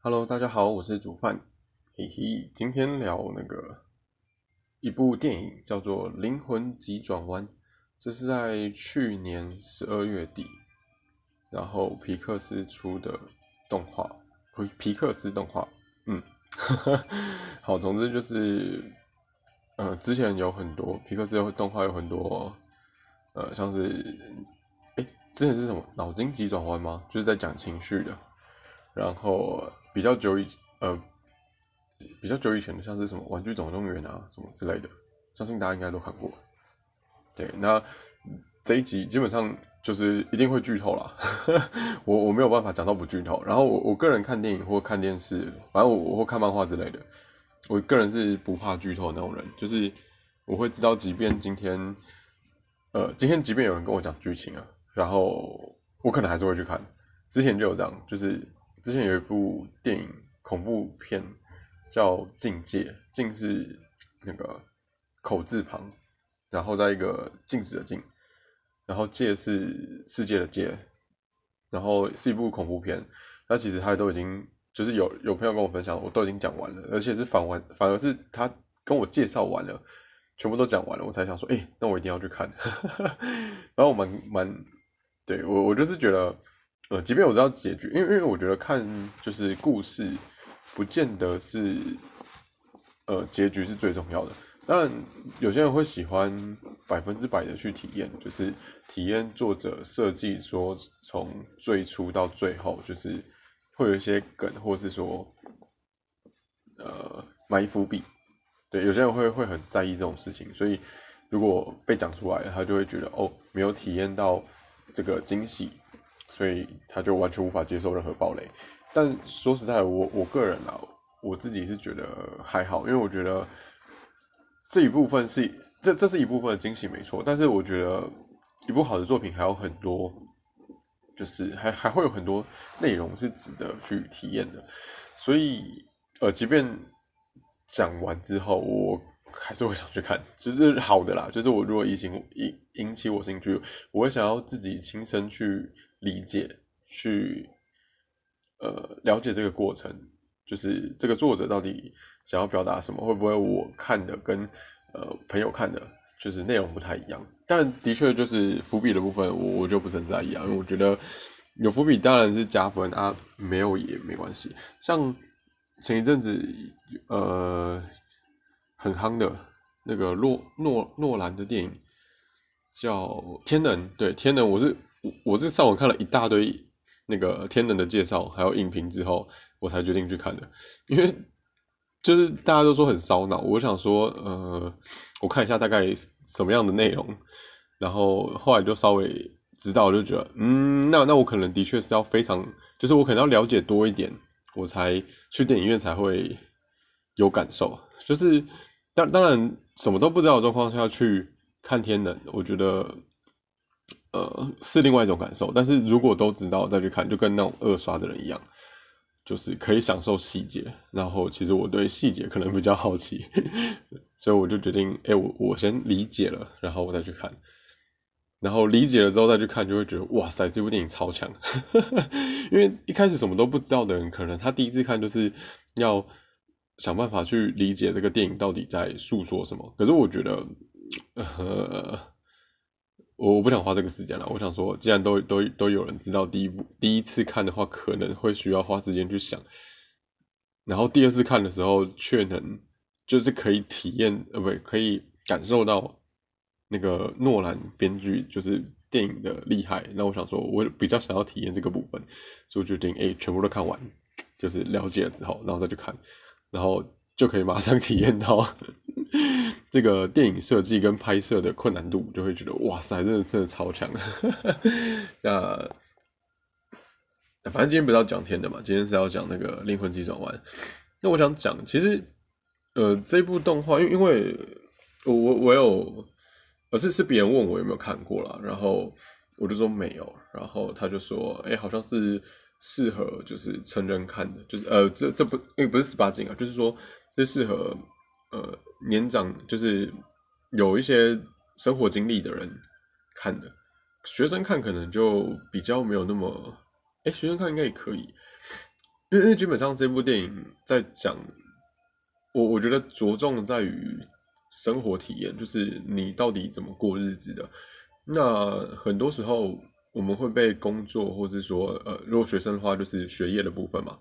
Hello，大家好，我是煮饭，嘿嘿，今天聊那个一部电影叫做《灵魂急转弯》，这是在去年十二月底，然后皮克斯出的动画，皮皮克斯动画，嗯，好，总之就是，呃，之前有很多皮克斯的动画有很多，呃，像是，哎，之前是什么？脑筋急转弯吗？就是在讲情绪的。然后比较久以呃比较久以前的，像是什么《玩具总动员》啊什么之类的，相信大家应该都看过。对，那这一集基本上就是一定会剧透啦，我我没有办法讲到不剧透。然后我我个人看电影或看电视，反正我我会看漫画之类的，我个人是不怕剧透那种人，就是我会知道，即便今天呃今天即便有人跟我讲剧情啊，然后我可能还是会去看。之前就有这样，就是。之前有一部电影恐怖片叫《境界》，境是那个口字旁，然后在一个静止的静，然后界是世界的界，然后是一部恐怖片。那其实他都已经就是有有朋友跟我分享，我都已经讲完了，而且是反完，反而是他跟我介绍完了，全部都讲完了，我才想说，哎，那我一定要去看。然后我蛮蛮，对我我就是觉得。呃，即便我知道结局，因为因为我觉得看就是故事，不见得是，呃，结局是最重要的。当然，有些人会喜欢百分之百的去体验，就是体验作者设计说从最初到最后，就是会有一些梗，或是说，呃，埋伏笔。对，有些人会会很在意这种事情，所以如果被讲出来，他就会觉得哦，没有体验到这个惊喜。所以他就完全无法接受任何暴雷，但说实在，我我个人啊，我自己是觉得还好，因为我觉得这一部分是这这是一部分的惊喜没错，但是我觉得一部好的作品还有很多，就是还还会有很多内容是值得去体验的，所以呃，即便讲完之后，我还是会想去看，就是好的啦，就是我如果引起引引起我兴趣，我会想要自己亲身去。理解，去呃了解这个过程，就是这个作者到底想要表达什么？会不会我看的跟呃朋友看的，就是内容不太一样？但的确就是伏笔的部分，我我就不是很在意啊，因为我觉得有伏笔当然是加分啊，没有也没关系。像前一阵子呃很夯的那个诺诺诺兰的电影叫《天能》，对《天能》，我是。我是上网看了一大堆那个天能的介绍，还有影评之后，我才决定去看的。因为就是大家都说很烧脑，我想说，呃，我看一下大概什么样的内容，然后后来就稍微知道，就觉得，嗯，那那我可能的确是要非常，就是我可能要了解多一点，我才去电影院才会有感受。就是当当然什么都不知道的状况下去看天能，我觉得。呃，是另外一种感受，但是如果都知道再去看，就跟那种二刷的人一样，就是可以享受细节。然后其实我对细节可能比较好奇，所以我就决定，哎，我我先理解了，然后我再去看。然后理解了之后再去看，就会觉得哇塞，这部电影超强。因为一开始什么都不知道的人，可能他第一次看就是要想办法去理解这个电影到底在诉说什么。可是我觉得，呃。我我不想花这个时间了。我想说，既然都都都有人知道第一部第一次看的话，可能会需要花时间去想，然后第二次看的时候却能就是可以体验呃不可以感受到那个诺兰编剧就是电影的厉害。那我想说，我比较想要体验这个部分，所以我决定哎全部都看完，就是了解了之后，然后再去看，然后就可以马上 体验到。这个电影设计跟拍摄的困难度，就会觉得哇塞，真的真的超强。那反正今天不是要讲天的嘛，今天是要讲那个灵魂急转弯。那我想讲，其实呃这部动画，因因为我我我有，而是是别人问我有没有看过了，然后我就说没有，然后他就说，哎，好像是适合就是成人看的，就是呃这这不因为不是十八禁啊，就是说这适合。呃，年长就是有一些生活经历的人看的，学生看可能就比较没有那么，哎，学生看应该也可以，因为因为基本上这部电影在讲，我我觉得着重在于生活体验，就是你到底怎么过日子的。那很多时候我们会被工作，或者说呃，如果学生的话就是学业的部分嘛，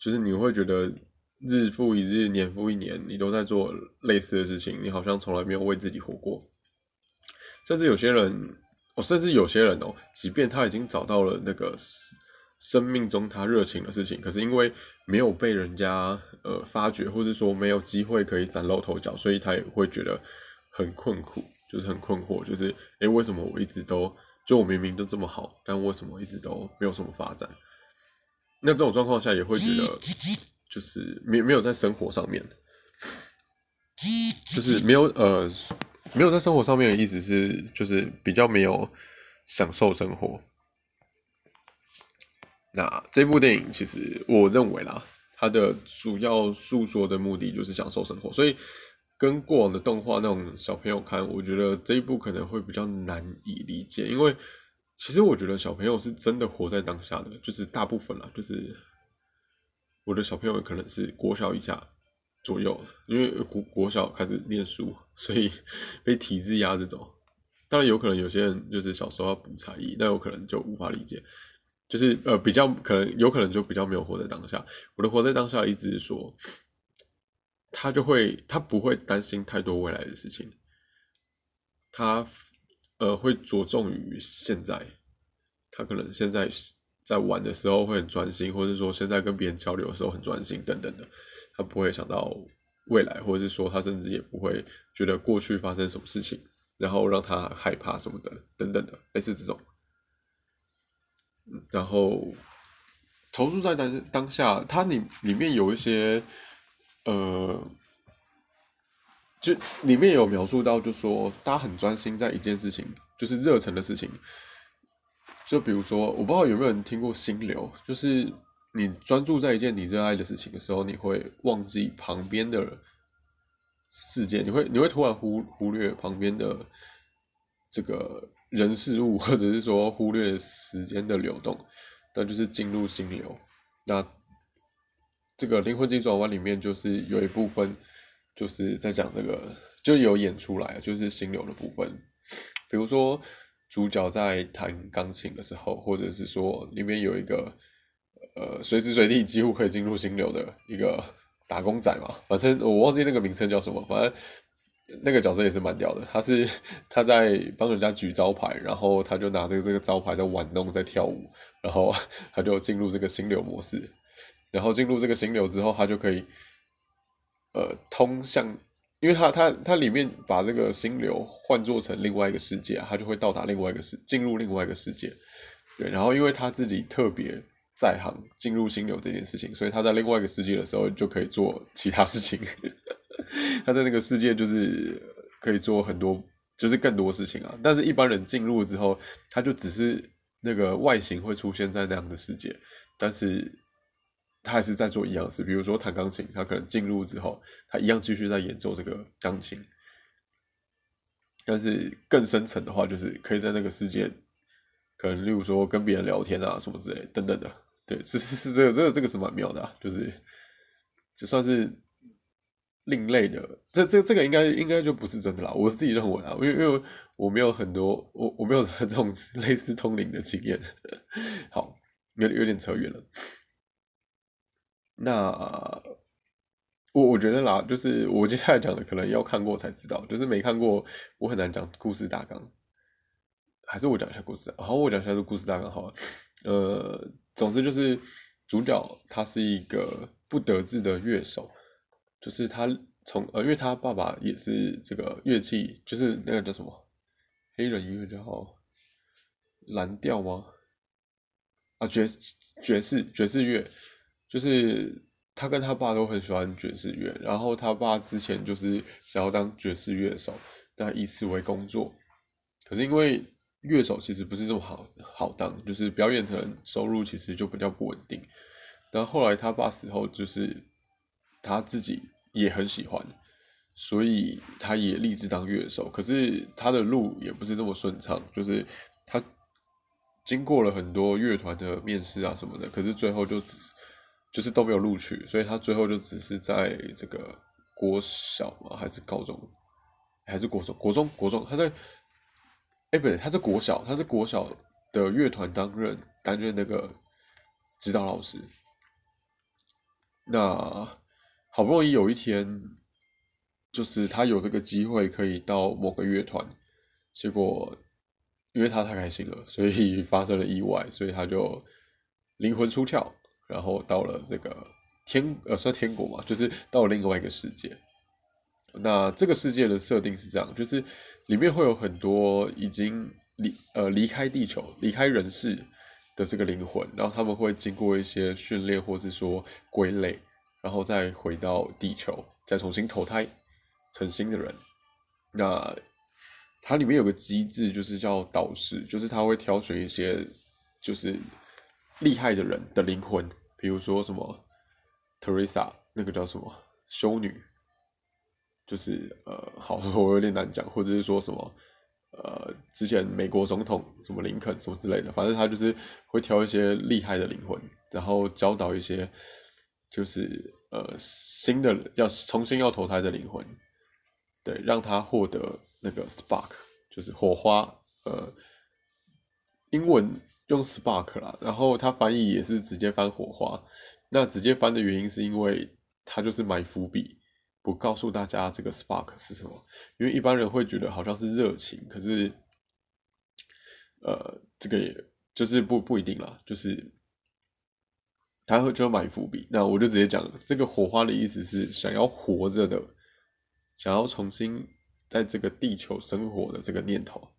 就是你会觉得日复一日，年复一年，你都在做类似的事情，你好像从来没有为自己活过。甚至有些人，哦，甚至有些人哦，即便他已经找到了那个。生命中他热情的事情，可是因为没有被人家呃发掘，或者说没有机会可以崭露头角，所以他也会觉得很困苦，就是很困惑，就是诶，为什么我一直都就我明明都这么好，但为什么一直都没有什么发展？那这种状况下也会觉得就是没没有在生活上面，就是没有呃没有在生活上面的意思是就是比较没有享受生活。那这部电影其实我认为啦，它的主要诉说的目的就是享受生活，所以跟过往的动画那种小朋友看，我觉得这一部可能会比较难以理解，因为其实我觉得小朋友是真的活在当下的，就是大部分啦，就是我的小朋友可能是国小以下左右，因为国国小开始念书，所以 被体制压着走。当然有可能有些人就是小时候要补才艺，那有可能就无法理解。就是呃，比较可能有可能就比较没有活在当下。我的活在当下的意思是说，他就会他不会担心太多未来的事情，他呃会着重于现在。他可能现在在玩的时候会很专心，或者说现在跟别人交流的时候很专心等等的。他不会想到未来，或者是说他甚至也不会觉得过去发生什么事情，然后让他害怕什么的等等的，类似这种。然后投入在当当下，它里里面有一些，呃，就里面有描述到，就说大家很专心在一件事情，就是热忱的事情。就比如说，我不知道有没有人听过心流，就是你专注在一件你热爱的事情的时候，你会忘记旁边的世界，你会你会突然忽忽略旁边的这个。人事物，或者是说忽略时间的流动，那就是进入心流。那这个灵魂急转弯里面，就是有一部分就是在讲这个，就有演出来，就是心流的部分。比如说主角在弹钢琴的时候，或者是说里面有一个呃随时随地几乎可以进入心流的一个打工仔嘛，反正我忘记那个名称叫什么，反正。那个角色也是蛮屌的，他是他在帮人家举招牌，然后他就拿这个这个招牌在玩弄，在跳舞，然后 他就进入这个心流模式，然后进入这个心流之后，他就可以呃通向，因为他他他里面把这个心流换做成另外一个世界，他就会到达另外一个世，进入另外一个世界，对，然后因为他自己特别在行进入心流这件事情，所以他在另外一个世界的时候就可以做其他事情。他在那个世界就是可以做很多，就是更多事情啊。但是，一般人进入之后，他就只是那个外形会出现在那样的世界，但是他还是在做一样事。比如说弹钢琴，他可能进入之后，他一样继续在演奏这个钢琴。但是更深层的话，就是可以在那个世界，可能例如说跟别人聊天啊什么之类等等的。对，是是是，这个这个这个是蛮妙的，啊，就是就算是。另类的，这这这个应该应该就不是真的啦，我自己认为啊，因为因为我没有很多，我我没有 这种类似通灵的经验。好，有有点扯远了。那我我觉得啦，就是我接下来讲的，可能要看过才知道，就是没看过，我很难讲故事大纲。还是我讲一下故事，好，我讲一下这故事大纲好了。呃，总之就是主角他是一个不得志的乐手。就是他从呃，因为他爸爸也是这个乐器，就是那个叫什么黑人音乐叫蓝调吗？啊，爵士爵士爵士乐，就是他跟他爸都很喜欢爵士乐，然后他爸之前就是想要当爵士乐手，但以此为工作，可是因为乐手其实不是这么好好当，就是表演的收入其实就比较不稳定，然后后来他爸死后，就是他自己。也很喜欢，所以他也立志当乐手。可是他的路也不是这么顺畅，就是他经过了很多乐团的面试啊什么的，可是最后就只就是都没有录取，所以他最后就只是在这个国小嘛，还是高中，还是国中？国中，国中，他在，哎，不对，他是国小，他是国小的乐团担任担任那个指导老师。那好不容易有一天，就是他有这个机会可以到某个乐团，结果因为他太开心了，所以发生了意外，所以他就灵魂出窍。然后到了这个天呃算天国嘛，就是到了另外一个世界。那这个世界的设定是这样，就是里面会有很多已经离呃离开地球、离开人世的这个灵魂，然后他们会经过一些训练，或是说归类，然后再回到地球，再重新投胎成新的人。那它里面有个机制，就是叫导师，就是他会挑选一些就是。厉害的人的灵魂，比如说什么 Teresa 那个叫什么修女，就是呃，好，我有点难讲，或者是说什么呃，之前美国总统什么林肯什么之类的，反正他就是会挑一些厉害的灵魂，然后教导一些就是呃新的要重新要投胎的灵魂，对，让他获得那个 spark，就是火花，呃，英文。用 spark 啦，然后它翻译也是直接翻火花。那直接翻的原因是因为它就是埋伏笔，不告诉大家这个 spark 是什么。因为一般人会觉得好像是热情，可是，呃，这个也就是不不一定啦，就是他会就埋伏笔。那我就直接讲，这个火花的意思是想要活着的，想要重新在这个地球生活的这个念头。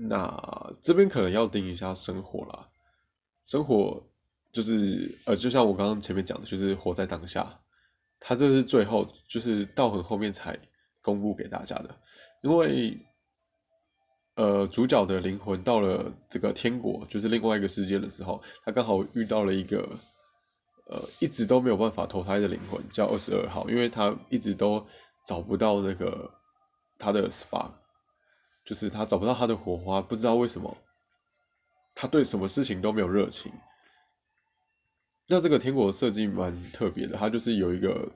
那这边可能要定一下生活啦，生活就是呃，就像我刚刚前面讲的，就是活在当下。他这是最后，就是到很后面才公布给大家的，因为呃，主角的灵魂到了这个天国，就是另外一个世界的时候，他刚好遇到了一个呃，一直都没有办法投胎的灵魂，叫二十二号，因为他一直都找不到那个他的 spark。就是他找不到他的火花，不知道为什么，他对什么事情都没有热情。那这个天国的设计蛮特别的，它就是有一个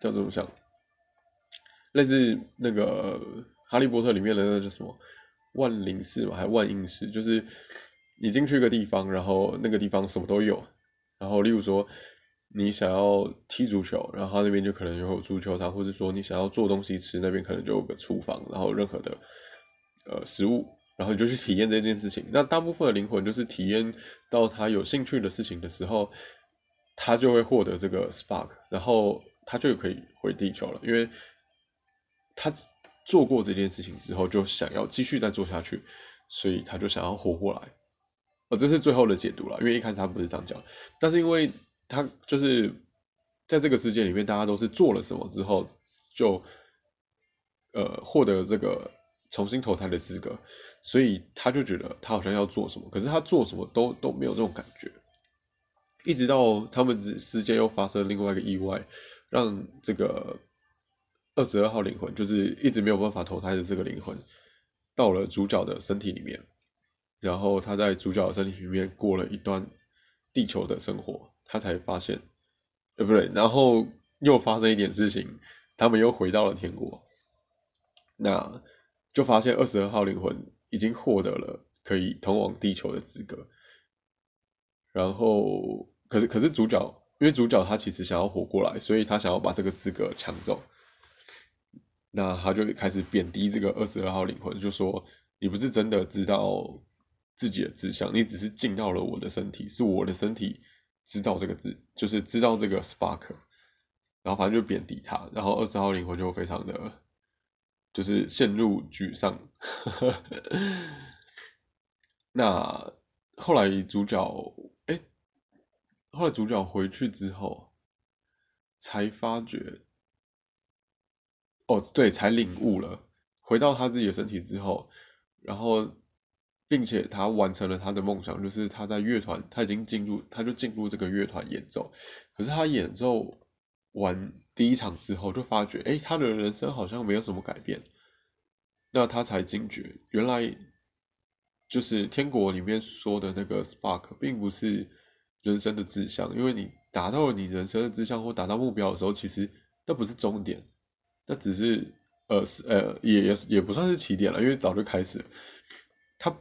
叫这种像，类似那个哈利波特里面的那叫什么万灵室嘛，还万应室，就是你进去一个地方，然后那个地方什么都有，然后例如说你想要踢足球，然后他那边就可能有足球场，或者说你想要做东西吃，那边可能就有个厨房，然后任何的。呃，食物，然后你就去体验这件事情。那大部分的灵魂就是体验到他有兴趣的事情的时候，他就会获得这个 spark，然后他就可以回地球了，因为他做过这件事情之后，就想要继续再做下去，所以他就想要活过来。哦，这是最后的解读了，因为一开始他不是这样讲，但是因为他就是在这个世界里面，大家都是做了什么之后，就呃获得这个。重新投胎的资格，所以他就觉得他好像要做什么，可是他做什么都都没有这种感觉。一直到他们之之间又发生另外一个意外，让这个二十二号灵魂，就是一直没有办法投胎的这个灵魂，到了主角的身体里面，然后他在主角的身体里面过了一段地球的生活，他才发现，呃，不对，然后又发生一点事情，他们又回到了天国，那。就发现二十二号灵魂已经获得了可以通往地球的资格，然后可是可是主角，因为主角他其实想要活过来，所以他想要把这个资格抢走，那他就开始贬低这个二十二号灵魂，就说你不是真的知道自己的志向，你只是进到了我的身体，是我的身体知道这个字，就是知道这个 spark，然后反正就贬低他，然后二十号灵魂就非常的。就是陷入沮丧。那后来主角哎，后来主角回去之后，才发觉，哦，对，才领悟了。回到他自己的身体之后，然后，并且他完成了他的梦想，就是他在乐团，他已经进入，他就进入这个乐团演奏。可是他演奏完。第一场之后就发觉，哎，他的人生好像没有什么改变，那他才惊觉，原来就是天国里面说的那个 spark，并不是人生的志向，因为你达到了你人生的志向或达到目标的时候，其实那不是终点，那只是呃呃也也也不算是起点了，因为早就开始了，它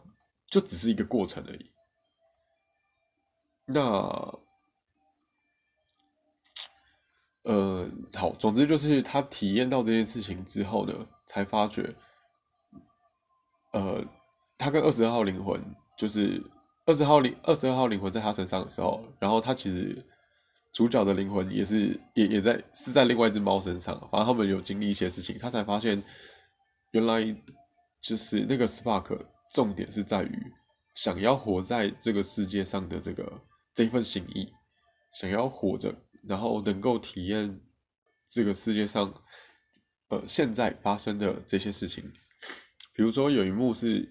就只是一个过程而已。那呃好，总之就是他体验到这件事情之后呢，才发觉，呃，他跟二十二号灵魂就是。二十号灵二十二号灵魂在他身上的时候，然后他其实主角的灵魂也是也也在是在另外一只猫身上，反正他们有经历一些事情，他才发现原来就是那个 spark 重点是在于想要活在这个世界上的这个这份心意，想要活着，然后能够体验这个世界上呃现在发生的这些事情，比如说有一幕是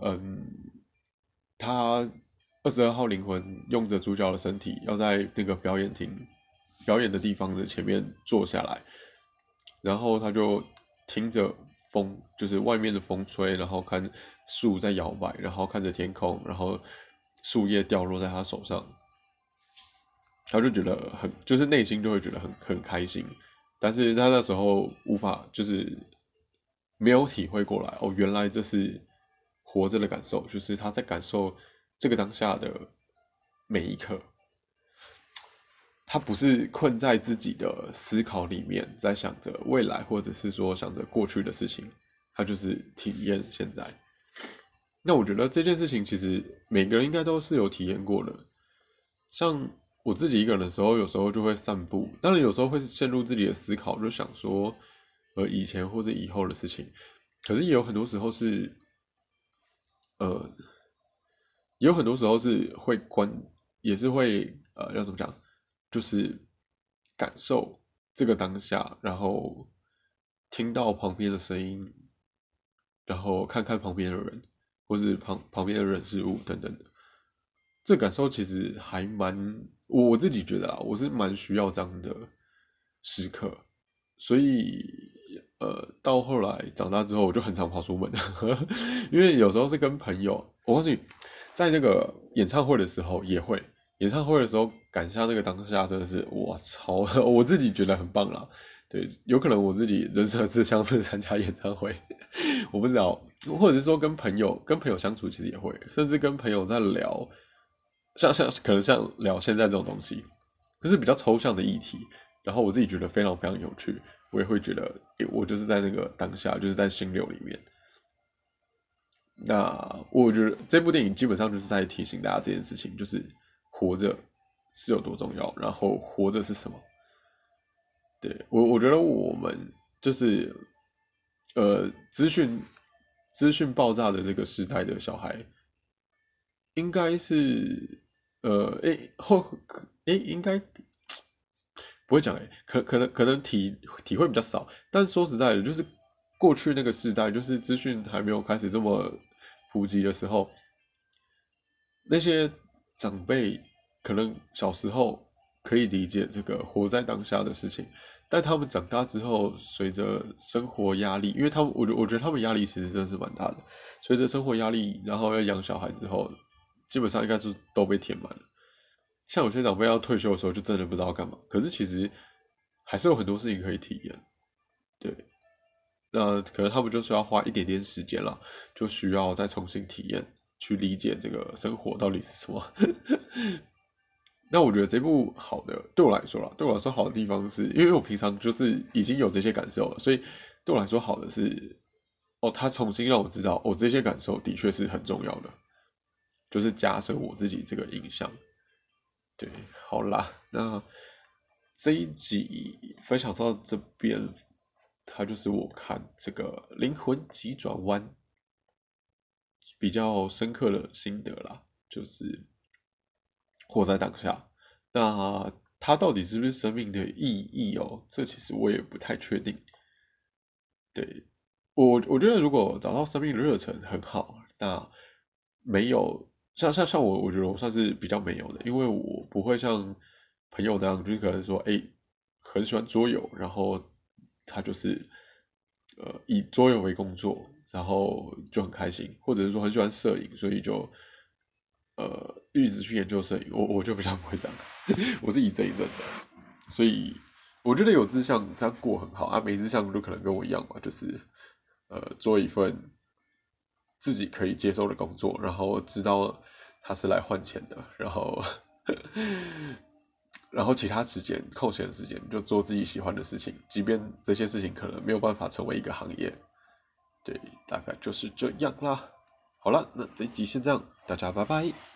嗯。他二十二号灵魂用着主角的身体，要在那个表演厅表演的地方的前面坐下来，然后他就听着风，就是外面的风吹，然后看树在摇摆，然后看着天空，然后树叶掉落在他手上，他就觉得很，就是内心就会觉得很很开心，但是他那时候无法，就是没有体会过来，哦，原来这是。活着的感受，就是他在感受这个当下的每一刻。他不是困在自己的思考里面，在想着未来，或者是说想着过去的事情。他就是体验现在。那我觉得这件事情其实每个人应该都是有体验过的。像我自己一个人的时候，有时候就会散步，当然有时候会陷入自己的思考，就想说呃以前或者以后的事情。可是也有很多时候是。呃，有很多时候是会关，也是会呃，要怎么讲，就是感受这个当下，然后听到旁边的声音，然后看看旁边的人，或是旁旁边的人事物等等的，这感受其实还蛮，我自己觉得啊，我是蛮需要这样的时刻，所以。呃，到后来长大之后，我就很常跑出门，因为有时候是跟朋友。我告诉你，在那个演唱会的时候也会，演唱会的时候赶下那个当下，真的是我操，我自己觉得很棒啦。对，有可能我自己人生志向是参加演唱会，我不知道，或者是说跟朋友跟朋友相处，其实也会，甚至跟朋友在聊，像像可能像聊现在这种东西，可是比较抽象的议题，然后我自己觉得非常非常有趣。我也会觉得，我就是在那个当下，就是在心流里面。那我觉得这部电影基本上就是在提醒大家这件事情，就是活着是有多重要，然后活着是什么。对我，我觉得我们就是呃，资讯资讯爆炸的这个时代的小孩，应该是呃，哎后哎应该。不会讲诶，可可能可能体体会比较少，但说实在的，就是过去那个时代，就是资讯还没有开始这么普及的时候，那些长辈可能小时候可以理解这个活在当下的事情，但他们长大之后，随着生活压力，因为他们我觉我觉得他们压力其实真的是蛮大的，随着生活压力，然后要养小孩之后，基本上应该是都被填满了。像有些长辈要退休的时候，就真的不知道干嘛。可是其实还是有很多事情可以体验，对。那可能他们就是要花一点点时间了，就需要再重新体验，去理解这个生活到底是什么。那我觉得这部好的，对我来说啦，对我来说好的地方是，因为我平常就是已经有这些感受了，所以对我来说好的是，哦，他重新让我知道，哦，这些感受的确是很重要的，就是加深我自己这个印象。对，好啦，那这一集分享到这边，它就是我看这个灵魂急转弯比较深刻的心得啦，就是活在当下。那它到底是不是生命的意义哦？这其实我也不太确定。对我，我觉得如果找到生命的热忱很好，那没有。像像像我，我觉得我算是比较没有的，因为我不会像朋友那样，就是可能说，哎，很喜欢桌游，然后他就是呃以桌游为工作，然后就很开心，或者是说很喜欢摄影，所以就呃一直去研究摄影，我我就比较不会这样，我是一阵一阵的，所以我觉得有志向这样过很好啊，没志向都可能跟我一样嘛，就是呃做一份自己可以接受的工作，然后知道他是来换钱的，然后 然后其他时间空闲时间就做自己喜欢的事情，即便这些事情可能没有办法成为一个行业，对，大概就是这样啦。好了，那这集先这样，大家拜拜。